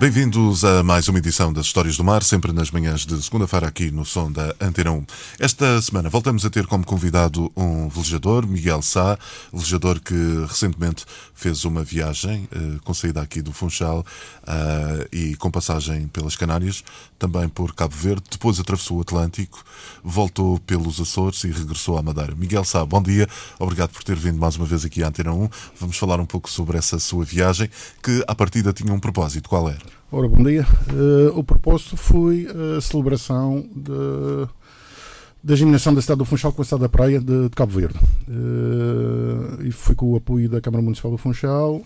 Bem-vindos a mais uma edição das Histórias do Mar, sempre nas manhãs de segunda-feira aqui no som da Antena 1. Esta semana voltamos a ter como convidado um velejador, Miguel Sá, velejador que recentemente fez uma viagem eh, com saída aqui do Funchal eh, e com passagem pelas Canárias, também por Cabo Verde, depois atravessou o Atlântico, voltou pelos Açores e regressou à Madeira. Miguel Sá, bom dia, obrigado por ter vindo mais uma vez aqui à Antena 1. Vamos falar um pouco sobre essa sua viagem, que à partida tinha um propósito. Qual era? Ora, bom dia. Uh, o propósito foi a celebração de, da eliminação da cidade do Funchal com a cidade da Praia de, de Cabo Verde. Uh, e foi com o apoio da Câmara Municipal do Funchal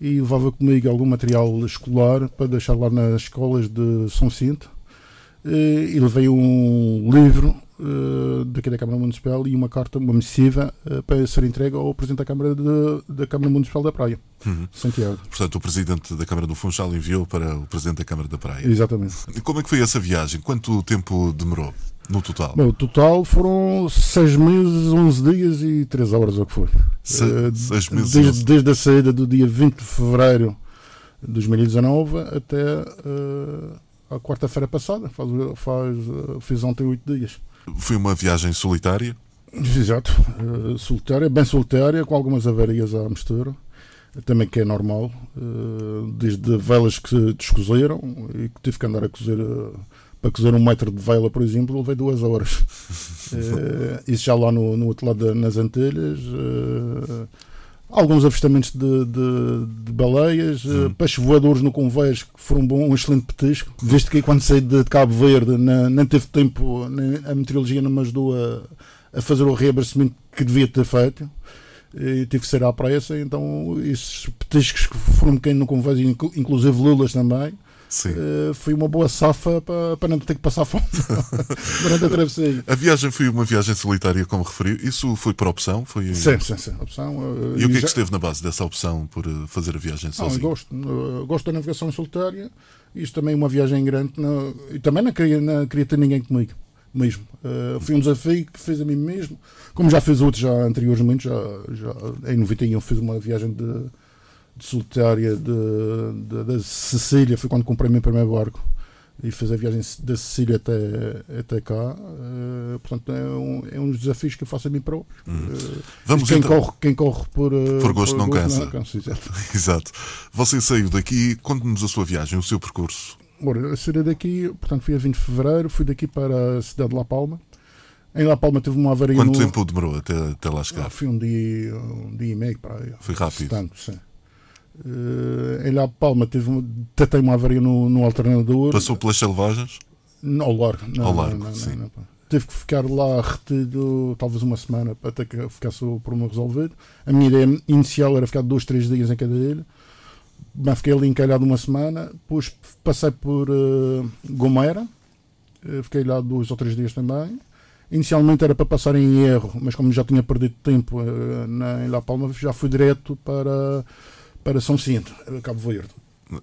e levava comigo algum material escolar para deixar lá nas escolas de São Cinto. Uh, e levei um livro uh, daqui da Câmara Municipal e uma carta, uma missiva, uh, para ser entregue ao Presidente da Câmara, de, da Câmara Municipal da Praia, uhum. Santiago. Portanto, o Presidente da Câmara do Funchal enviou para o Presidente da Câmara da Praia. Exatamente. E como é que foi essa viagem? Quanto tempo demorou? No total? Bom, o total foram 6 meses, 11 dias e 3 horas, ou que foi. 6 meses? Desde, desde a saída do dia 20 de fevereiro de 2019 até uh, a quarta-feira passada. Faz, faz, fiz ontem 8 dias. Foi uma viagem solitária? Exato, uh, solitária, bem solitária, com algumas avarias à mistura, também que é normal, uh, desde velas que se descozeram e que tive que andar a cozer, uh, para cozer um metro de vela, por exemplo, levei duas horas. isso já lá no, no outro lado nas Antilhas alguns avistamentos de, de, de baleias, uh, peixes voadores no convés, que foram um, bom, um excelente petisco. Visto que quando saí de Cabo Verde na, nem teve tempo, nem, a meteorologia não me ajudou a, a fazer o reabastecimento que devia ter feito. E tive que sair à pressa, então esses petiscos que foram um no convés, inclusive lulas também, Uh, foi uma boa safa para, para não ter que passar fome durante a travessia. A viagem foi uma viagem solitária, como referiu. Isso foi por opção? Foi... Sim, sim, sim. Opção, uh, e o que é que esteve na base dessa opção por eh, fazer a viagem sozinho? Não, gosto, gosto da navegação solitária. Isto também é uma viagem grande. Não, e também não queria, não queria ter ninguém comigo mesmo. Uh, foi um desafio que fez a mim mesmo, como já fiz outros já anteriormente, já, já em 91 fiz uma viagem de de solitária da Sicília, foi quando comprei o meu primeiro barco e fiz a viagem da Sicília até, até cá. Uh, portanto, é um, é um dos desafios que eu faço a mim próprio. Hum. Uh, Vamos quem, então... corre, quem corre por, uh, por gosto por não gosto, cansa. Não cansa exato. exato. Você saiu daqui, conte-nos a sua viagem, o seu percurso. Ora, eu saí daqui, portanto, fui a 20 de fevereiro, fui daqui para a cidade de La Palma. Em La Palma teve uma avaria. Quanto no... tempo demorou até, até lá chegar? Ah, foi um dia, um dia e meio para aí. Foi rápido. Tanto, sim. Uh, em La Palma teve uma, tem uma avaria no, no alternador. Passou pelas selvagens? Ao largo. Não, ao largo, não, não, sim. Não, Teve que ficar lá retido talvez uma semana até que ficasse o problema resolvido. A minha ideia inicial era ficar dois, três dias em cada ilha. Mas fiquei ali encalhado uma semana. Depois passei por uh, Gomera. Uh, fiquei lá dois ou três dias também. Inicialmente era para passar em erro, mas como já tinha perdido tempo uh, na, em La Palma, já fui direto para para São Cinto, Cabo Verde.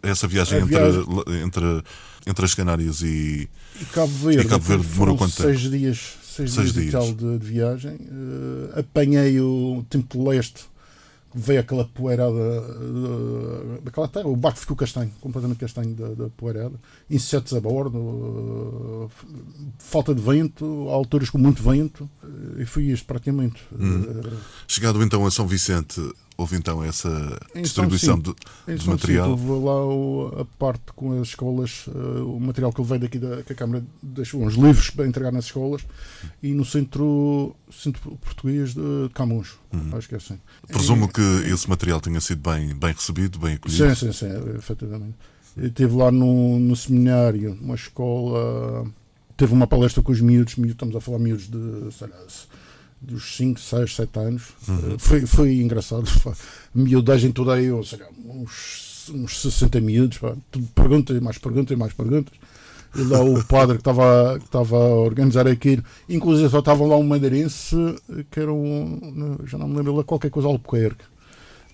Essa viagem, entre, viagem... Entre, entre as Canárias e, e Cabo Verde, e Cabo Verde demorou quanto seis tempo? Dias, seis, seis dias, dias. De, de, viagem. Uh, apanhei o tempo de leste, veio aquela poeirada uh, daquela terra, o barco ficou castanho, completamente castanho da, da poeirada, insetos a bordo, uh, falta de vento, alturas com muito vento, e foi isto praticamente. Hum. Chegado então a São Vicente, houve então essa em distribuição de, de material? houve lá o, a parte com as escolas, uh, o material que ele veio daqui da que a Câmara deixou, uns livros para entregar nas escolas e no centro, centro português de Camões. Uhum. Acho que é assim. Presumo e, que esse material tenha sido bem, bem recebido, bem acolhido. Sim, sim, sim, efetivamente. Estive lá no, no seminário, uma escola, teve uma palestra com os miúdos, miúdos estamos a falar miúdos de, sei lá, dos 5, 6, 7 anos. Uhum. Foi, foi engraçado. Miudagem toda aí, ou seja, uns, uns 60 miúdos. Pá. Perguntas, mais perguntas, mais perguntas. E lá o padre que estava que estava a organizar aquilo, inclusive só estava lá um madeirense que era um, já não me lembro lá, qualquer coisa Albuquerque.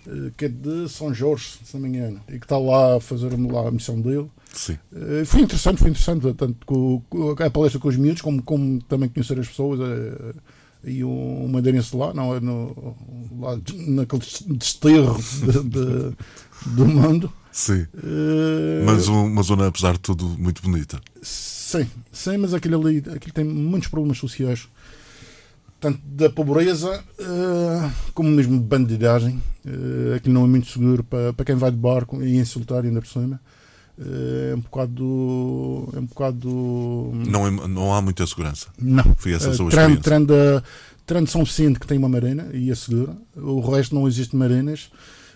eh, que é de São Jorge, se não me engano, e que está lá a fazer lá a missão dele. Sim. Eh, Foi interessante, foi interessante, tanto com, com a palestra com os miúdos, como, como também conhecer as pessoas. eh, E o o madeirense lá, não é? No, lá naquele desterro de- de- do mundo. Sim. Eh, Mas um- uma zona, apesar de tudo, muito bonita. Sim, sim, mas aquilo ali aquilo tem muitos problemas sociais. Tanto da pobreza eh, como mesmo de bandidagem. Uh, aquilo não é muito seguro para, para quem vai de barco e insultar ainda por cima. Eh, é um bocado. É um bocado. Não, é- não há muita segurança. Não. Foi essa a sua Uh, Trando, experiência. trando São Vicente que tem uma marina e é segura. O resto não existe marinas.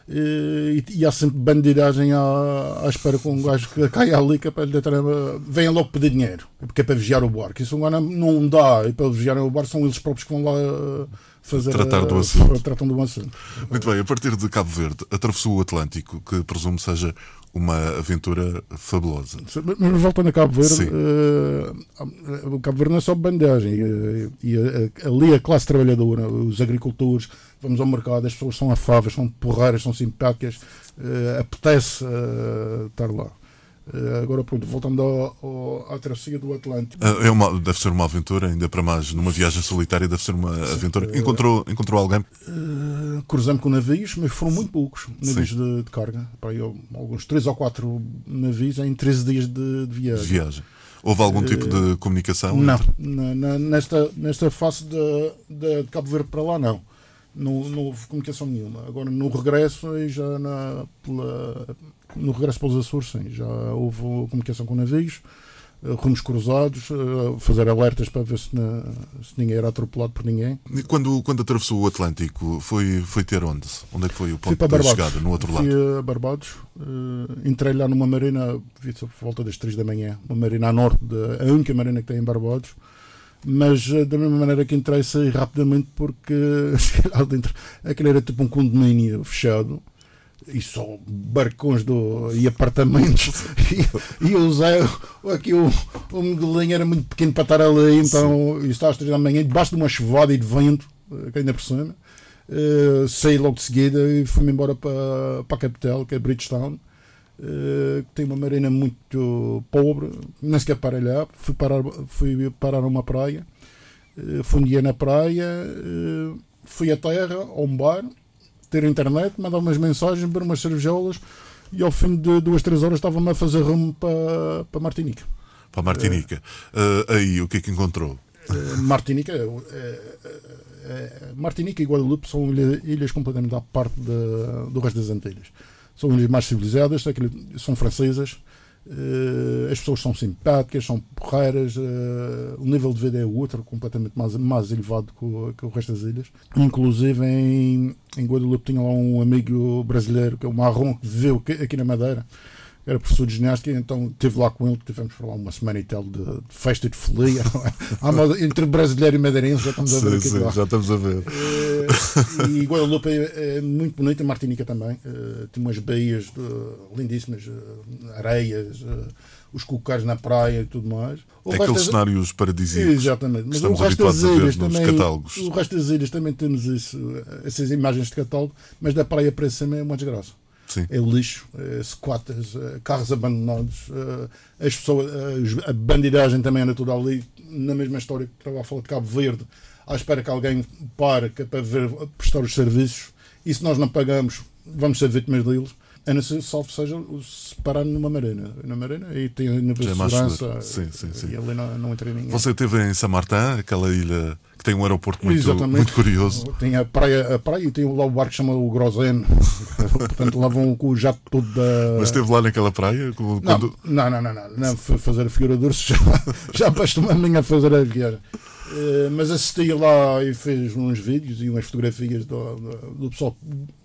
Eh, E, e há sempre bandidagem à, à espera com um gajo que cai ali que é para lhe deitar a- venha logo pedir dinheiro porque é para vigiar o barco. Isso agora não dá e para vigiar o barco são eles próprios que vão lá eh, fazer Tratar do eh, assunto. tratam do assunto. Muito bem, a partir de Cabo Verde, atravessou o Atlântico, que presumo seja uma aventura fabulosa. Mas voltando a Cabo Verde, o Cabo Verde não é só bandagem. eh, e eh, ali a classe trabalhadora, os agricultores, vamos ao mercado, as pessoas são afáveis, são porreiras, são simpáticas, eh, apetece eh, estar lá. Eh, agora, pronto, voltando ao- ao- à travessia do Atlântico. Ah, É uma, deve ser uma aventura, ainda para mais numa viagem solitária, deve ser uma aventura. Encontrou, encontrou alguém? Eh, cruzamos com navios, mas foram muito poucos navios de, de carga. Eu, alguns 3 ou 4 navios em 13 dias de, de viagem. viagem. Houve algum tipo de comunicação? Não, entre- nesta, nesta face de, de Cabo Verde para lá, não. Não, não houve comunicação nenhuma. Agora, no regresso, aí já na, pela- no regresso para os Açores, sim, já houve comunicação com navios, eh, rumos cruzados, eh, fazer alertas para ver se, na- se ninguém era atropelado por ninguém. E Quando, quando atravessou o Atlântico, foi, foi ter onde? Onde é que foi o ponto de chegada? No outro lado? Fui a Barbados, eh, entrei lá numa marina, por volta das 3 da manhã, uma marina a norte, de, a única marina que tem em Barbados. Mas da mesma maneira que entrei, saí rapidamente porque lá dentro. Aquilo era tipo um condomínio fechado e só barcões do, e apartamentos. e, e eu usei aqui o, o modelinho era muito pequeno para estar ali, então eu estava às 3 da manhã, debaixo de uma chuvada e de vento, que ainda por cima. Eh, saí logo de seguida e fui-me embora para, para a capital, que é Bridgetown, eh, que tem uma marina muito pobre, nem sequer para lá. Fui parar, fui parar a uma praia, eh, fundia na praia, fui à terra, a um bar, ter internet, mandar umas mensagens, beber umas cervejolas e ao fim de duas, três horas estava-me a fazer rumo para, para Martinica. Para Martinica. Ah, aí, o que é que encontrou? Eh, Martinica, é, é, é, Martinica e Guadalupe são ilha- ilhas completamente à parte da- do resto das Antilhas. São ilhas mais civilizadas, são francesas, eh, as pessoas são simpáticas, são porreiras, eh, o nível de vida é outro, completamente mais, mais elevado que o, que o resto das ilhas. Inclusive em, em Guadalupe tinha lá um amigo brasileiro, que é o Marrom, que viveu aqui na Madeira, era professor de ginástica, então estive lá com ele, tivemos por lá uma semana e tal de, de festa de folia. Entre brasileiro e madeirense, já estamos a ver Sim, aqui sim, lá. já estamos a ver. Eh, e Guadalupe é, é muito bonita, Martinica também. Eh, tem umas baías eh, lindíssimas, eh, areias, os cocares na praia e tudo mais. O É aqueles das- cenários paradisíacos. Exatamente, mas o estamos resto das ilhas também. catálogos. O resto das ilhas também temos isso, essas imagens de catálogo, mas da praia para cima é uma desgraça. Sim. É lixo, é squatters, é carros abandonados, é, as pessoas, a bandidagem também anda toda ali, na mesma história que estava a falar de Cabo Verde, à espera que alguém pare é para ver, prestar os serviços, e se nós não pagamos, vamos ser vítimas deles. A não ser, salvo seja, se parar numa marina. Na marina e tem a é segurança. Sim, sim, sim. E ali não, não entra ninguém. Você esteve em Saint-Martin, aquela ilha que tem um aeroporto muito, Exatamente. muito curioso. Tem a praia, a praia e tem lá o barco que chama o Grosen. Portanto, lá vão com o jato todo da. Mas esteve lá naquela praia? Não, Quando... não, não, não, não, não. Foi fazer a figura de urso já, já linha a fazer a viagem. Eh, mas assisti lá e fez uns vídeos e umas fotografias do, do, pessoal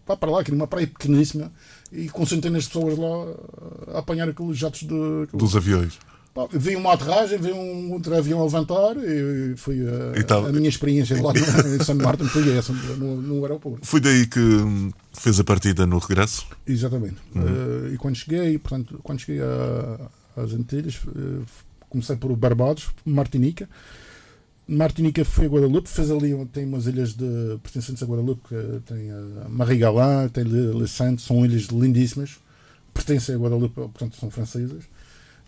vai para lá, que é uma praia pequeníssima, e com centenas de pessoas lá a apanhar aqueles jatos de. Dos aviões. Pá, Vi uma aterragem, vi um outro avião a levantar e foi a, a minha experiência lá em San Martin foi essa, no, no aeroporto. Foi daí que hum, fez a partida no regresso? Exatamente. Eh, e quando cheguei, portanto, quando cheguei às Antilhas, eh, comecei por Barbados, Martinica. Martinica foi a Guadalupe, fez ali, tem umas ilhas de pertencentes a Guadalupe, que tem a Marigalã, tem Le, Le Saint, são ilhas lindíssimas, pertencem a Guadalupe, portanto são francesas.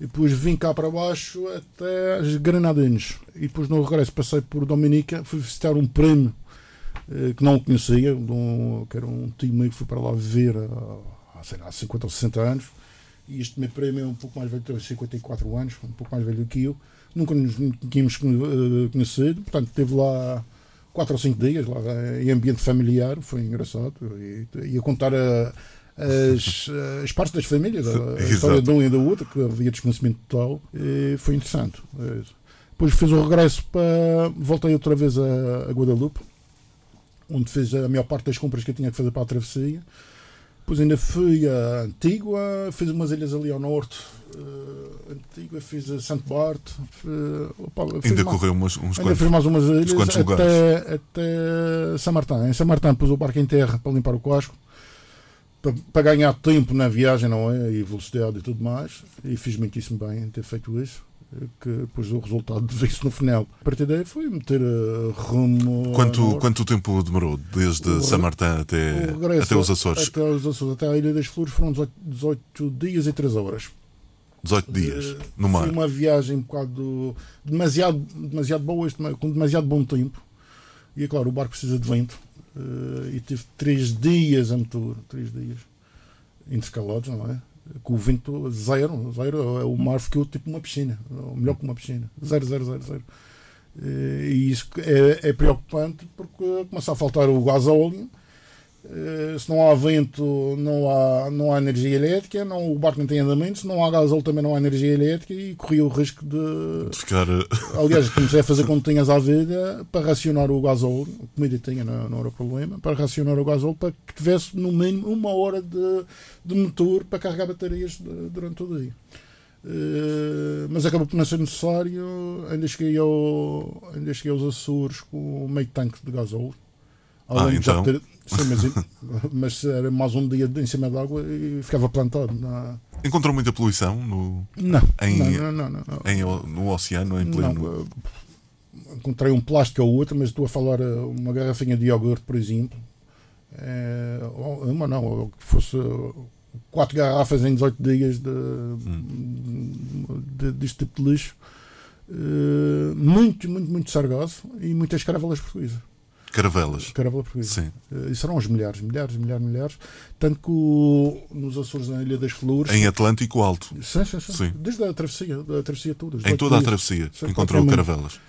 E depois vim cá para baixo até as Granadinas. E depois no regresso passei por Dominica, fui visitar um primo eh, que não conhecia, um, que era um tio meu que fui para lá ver há, sei lá, 50 ou 60 anos. E este meu primo é um pouco mais velho, tem 54 anos, um pouco mais velho que eu. Nunca nos tínhamos eh, conhecido, portanto, esteve lá 4 ou 5 dias, lá em ambiente familiar, foi engraçado. E, ia contar a as, as partes das famílias, a, a história de um e da outra, que havia desconhecimento total, e foi interessante. Depois fiz o regresso para. Voltei outra vez a, a Guadalupe, onde fiz a maior parte das compras que eu tinha que fazer para a travessia. Depois ainda fui a Antigua, fiz umas ilhas ali ao norte. Uh, Antigua, fiz a Santo Bart. ainda mais, correu uns, uns ainda quantos, fiz mais umas ilhas até, até São Martin. Em São Martin pus o barco em terra para limpar o casco para, para, ganhar tempo na viagem, não é? E velocidade e tudo mais. E fiz muitíssimo bem em ter feito isso. Que depois o resultado de isso no final. A partir daí foi meter uh, rumo. Quanto, quanto tempo demorou? Desde São Martin até, até os Açores? Até os Açores, até a Ilha das Flores foram 18, 18 dias e 3 horas. 18 dias uh, no mar. Foi uma viagem um bocado demasiado, demasiado boa, com demasiado bom tempo. E é claro, o barco precisa de vento Uh, e tive três dias a motor, três dias intercalados, não é? Com o vento zero, zero, o mar ficou tipo uma piscina, melhor que uma piscina, zero, zero, zero, zero. Uh, e isso é, é preocupante porque começa a faltar o gás óleo eh, se não há vento, não há, não há energia elétrica, não, o barco não tem andamento, se não há gasóleo também não há energia elétrica e corria o risco de, de ficar. Eh, Aliás, comecei a fazer quando tinhas à vida para racionar o gasóleo, comida tinha, não, não era problema, para racionar o gasóleo para que tivesse no mínimo uma hora de, de motor para carregar baterias de, durante o dia. Uh, mas acabou por não ser necessário. Ainda cheguei, ao, ainda cheguei aos Açores com meio tanque de gasóleo. Ah, então. Ter, Sim, mas, mas, era mais um dia em cima d'água e ficava plantado. Na... Encontrou muita poluição no, não, em, não, não, não, não, Em, no oceano, em pleno. Não, encontrei um plástico ou outro, mas estou a falar eh, uma garrafinha de iogurte, por exemplo. É, uma não, que fosse quatro garrafas em 18 dias de, hum. de, deste tipo de lixo. Uh, muito, muito, muito sargaço e muitas caravelas portuguesas. Caravelas. Caravela portuguesa. Sim. Uh, e serão os milhares, milhares, milhares, milhares. Tanto que o, nos Açores, na Ilha das Flores. Em Atlântico Alto. Sim, sim, sim. sim. Desde a travessia, a travessia toda. Em toda dias. a travessia encontrou caravelas.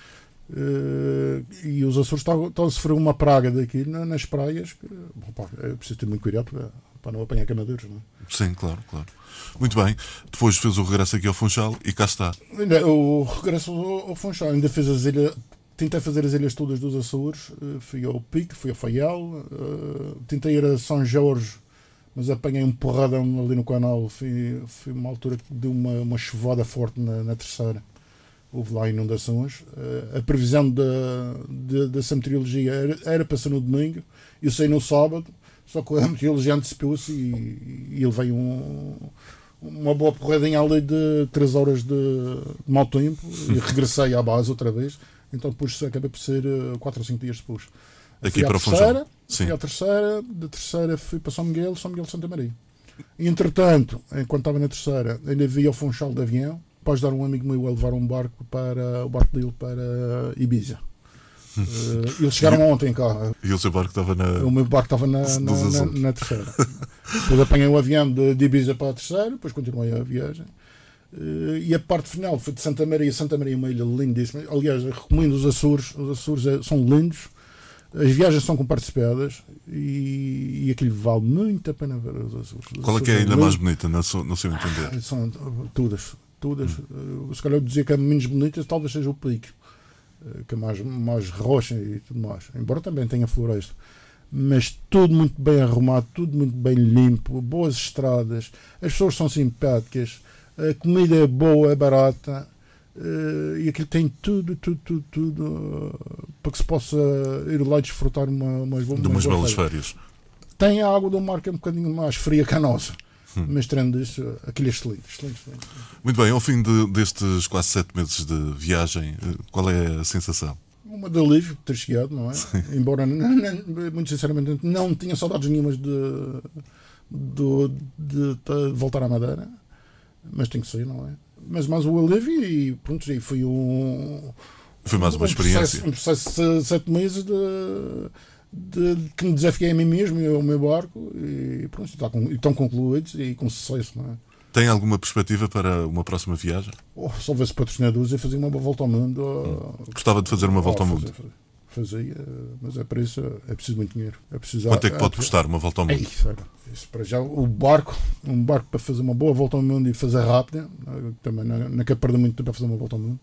Uh, e os Açores estão, estão a sofrer uma praga daqui nas praias. Que, bom, é preciso ter muito cuidado para, para não apanhar canadeiros. Não é? Sim, claro, claro. Muito bem. Depois fez o regresso aqui ao Funchal e cá está. O regresso ao Funchal ainda fez as ilhas tentei fazer as ilhas todas dos Açores, uh, fui ao Pico, fui ao Faial, uh, tentei ir a São Jorge, mas apanhei um porradão ali no canal, fui, fui uma altura deu uma, uma chuvada forte na, na terceira, houve lá inundações. Uh, a previsão da, da, dessa meteorologia era, era para ser no domingo, eu saí no sábado, só que a meteorologia antecipou-se e, e ele veio um, uma boa porradinha ali de 3 horas de, de mau tempo e regressei à base outra vez então depois acabei por ser 4 ou 5 dias depois. Aqui para a terceira, Sim. Fui à terceira, da terceira fui para São Miguel, São Miguel de Santa Maria. E, entretanto, enquanto estava na terceira, ainda vi ao Funchal de avião, após dar um amigo meu a levar um barco para o barco dele para Ibiza. Uh, eles chegaram ontem cá. E o seu barco estava na. O meu barco estava na, na, na, na terceira. depois apanhei o avião de, de Ibiza para a terceira, depois continuei a viagem. Uh, e a parte final foi de Santa Maria. Santa Maria é uma ilha lindíssima. Aliás, recomendo os Açores. Os Açores é, são lindos. As viagens são comparticipadas e, e aquilo vale muito a pena ver os Açores. Qual é que é a ilha mais bonita, no seu, no seu entender? Ah, são todas. todas. Hum. Uh, se calhar eu dizia que a menos bonita talvez seja o Pico, uh, que é mais, mais rocha e tudo mais. Embora também tenha floresta mas tudo muito bem arrumado, tudo muito bem limpo, boas estradas, as pessoas são simpáticas, a comida é boa, é barata uh, e aquilo tem tudo, tudo, tudo, tudo uh, para que se possa ir lá desfrutar uma, umas, de umas belas férias. Tem a água do mar que é um bocadinho mais fria que a nossa. Hum. Mas tirando isso, aquilo é excelente, excelente, excelente. Muito bem, ao fim de, destes quase sete meses de viagem, eh, qual é a sensação? uma de alívio ter chegado, não é? Embora, não, não, muito sinceramente, não tinha saudades nenhumas de, de, de, de voltar à Madeira, mas tem que ser, não é? Mas mais o alívio e pronto, e foi um. Foi mais uma um experiência. Processo, um processo de sete meses de, de, de que me desafiei a mim mesmo e ao meu barco e pronto, está com, e estão concluídos e com sucesso, não é? Tem alguma perspectiva para uma próxima viagem? Oh, se houvesse patrocinadores, eu fazia uma volta ao mundo. oh, Gostava de fazer uma volta ao oh, mundo. fazer- Fazia, mas é para isso é preciso muito dinheiro. É preciso, Quanto é que pode custar uma volta ao É mundo? isso, era. Isso para já, o barco, um barco para fazer uma boa volta ao mundo e fazer rápida, eh, também não, não quero perder muito tempo a fazer uma volta ao mundo.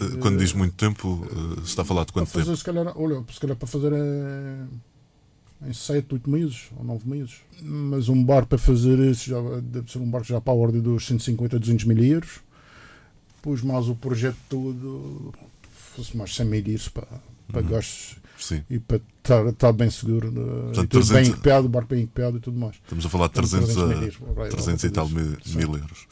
Eh, Quando diz muito tempo, eh, está a falar de Para quanto fazer, tempo? se calhar, olha, se calhar para fazer é, em 7, 8 meses ou 9 meses. Mas um barco para fazer isso já deve ser um barco já para a ordem dos 150, 200 mil euros. Depois mais o projeto todo, fosse mais 100 mil euros para, para Uhum. gastos Sim, e para estar, estar bem seguro. de- Portanto, e tudo 300 bem equipado, o barco bem equipado e tudo mais. estamos a falar de Então, 300, a- mil euros, vai, 300 e tal mil, mil euros.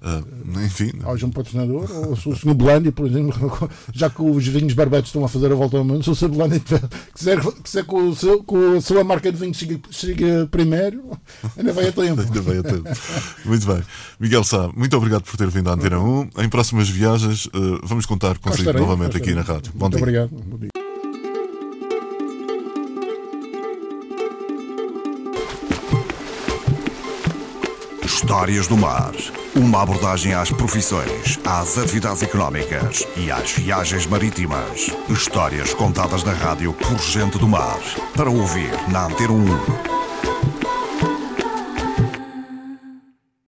Ah, enfim, Haja um patrocinador, ou se o Sr. Belândia, por exemplo, já que os vinhos barbetes estão a fazer a volta ao mundo, se o Sr. Belândia tiver- quiser, quiser que, o seu, que a sua marca de vinho chegue, chegue primeiro, ainda vai a tempo. Ainda vai a tempo. Muito bem. Miguel Sá, muito obrigado por ter vindo à Antena 1. Em próximas viagens, eh, vamos contar consigo novamente aqui na rádio. Bom Muito dia. obrigado. Bom dia. Histórias do Mar. Uma abordagem às profissões, às atividades económicas e às viagens marítimas. Histórias contadas na rádio por gente do mar. Para ouvir na Antena 1.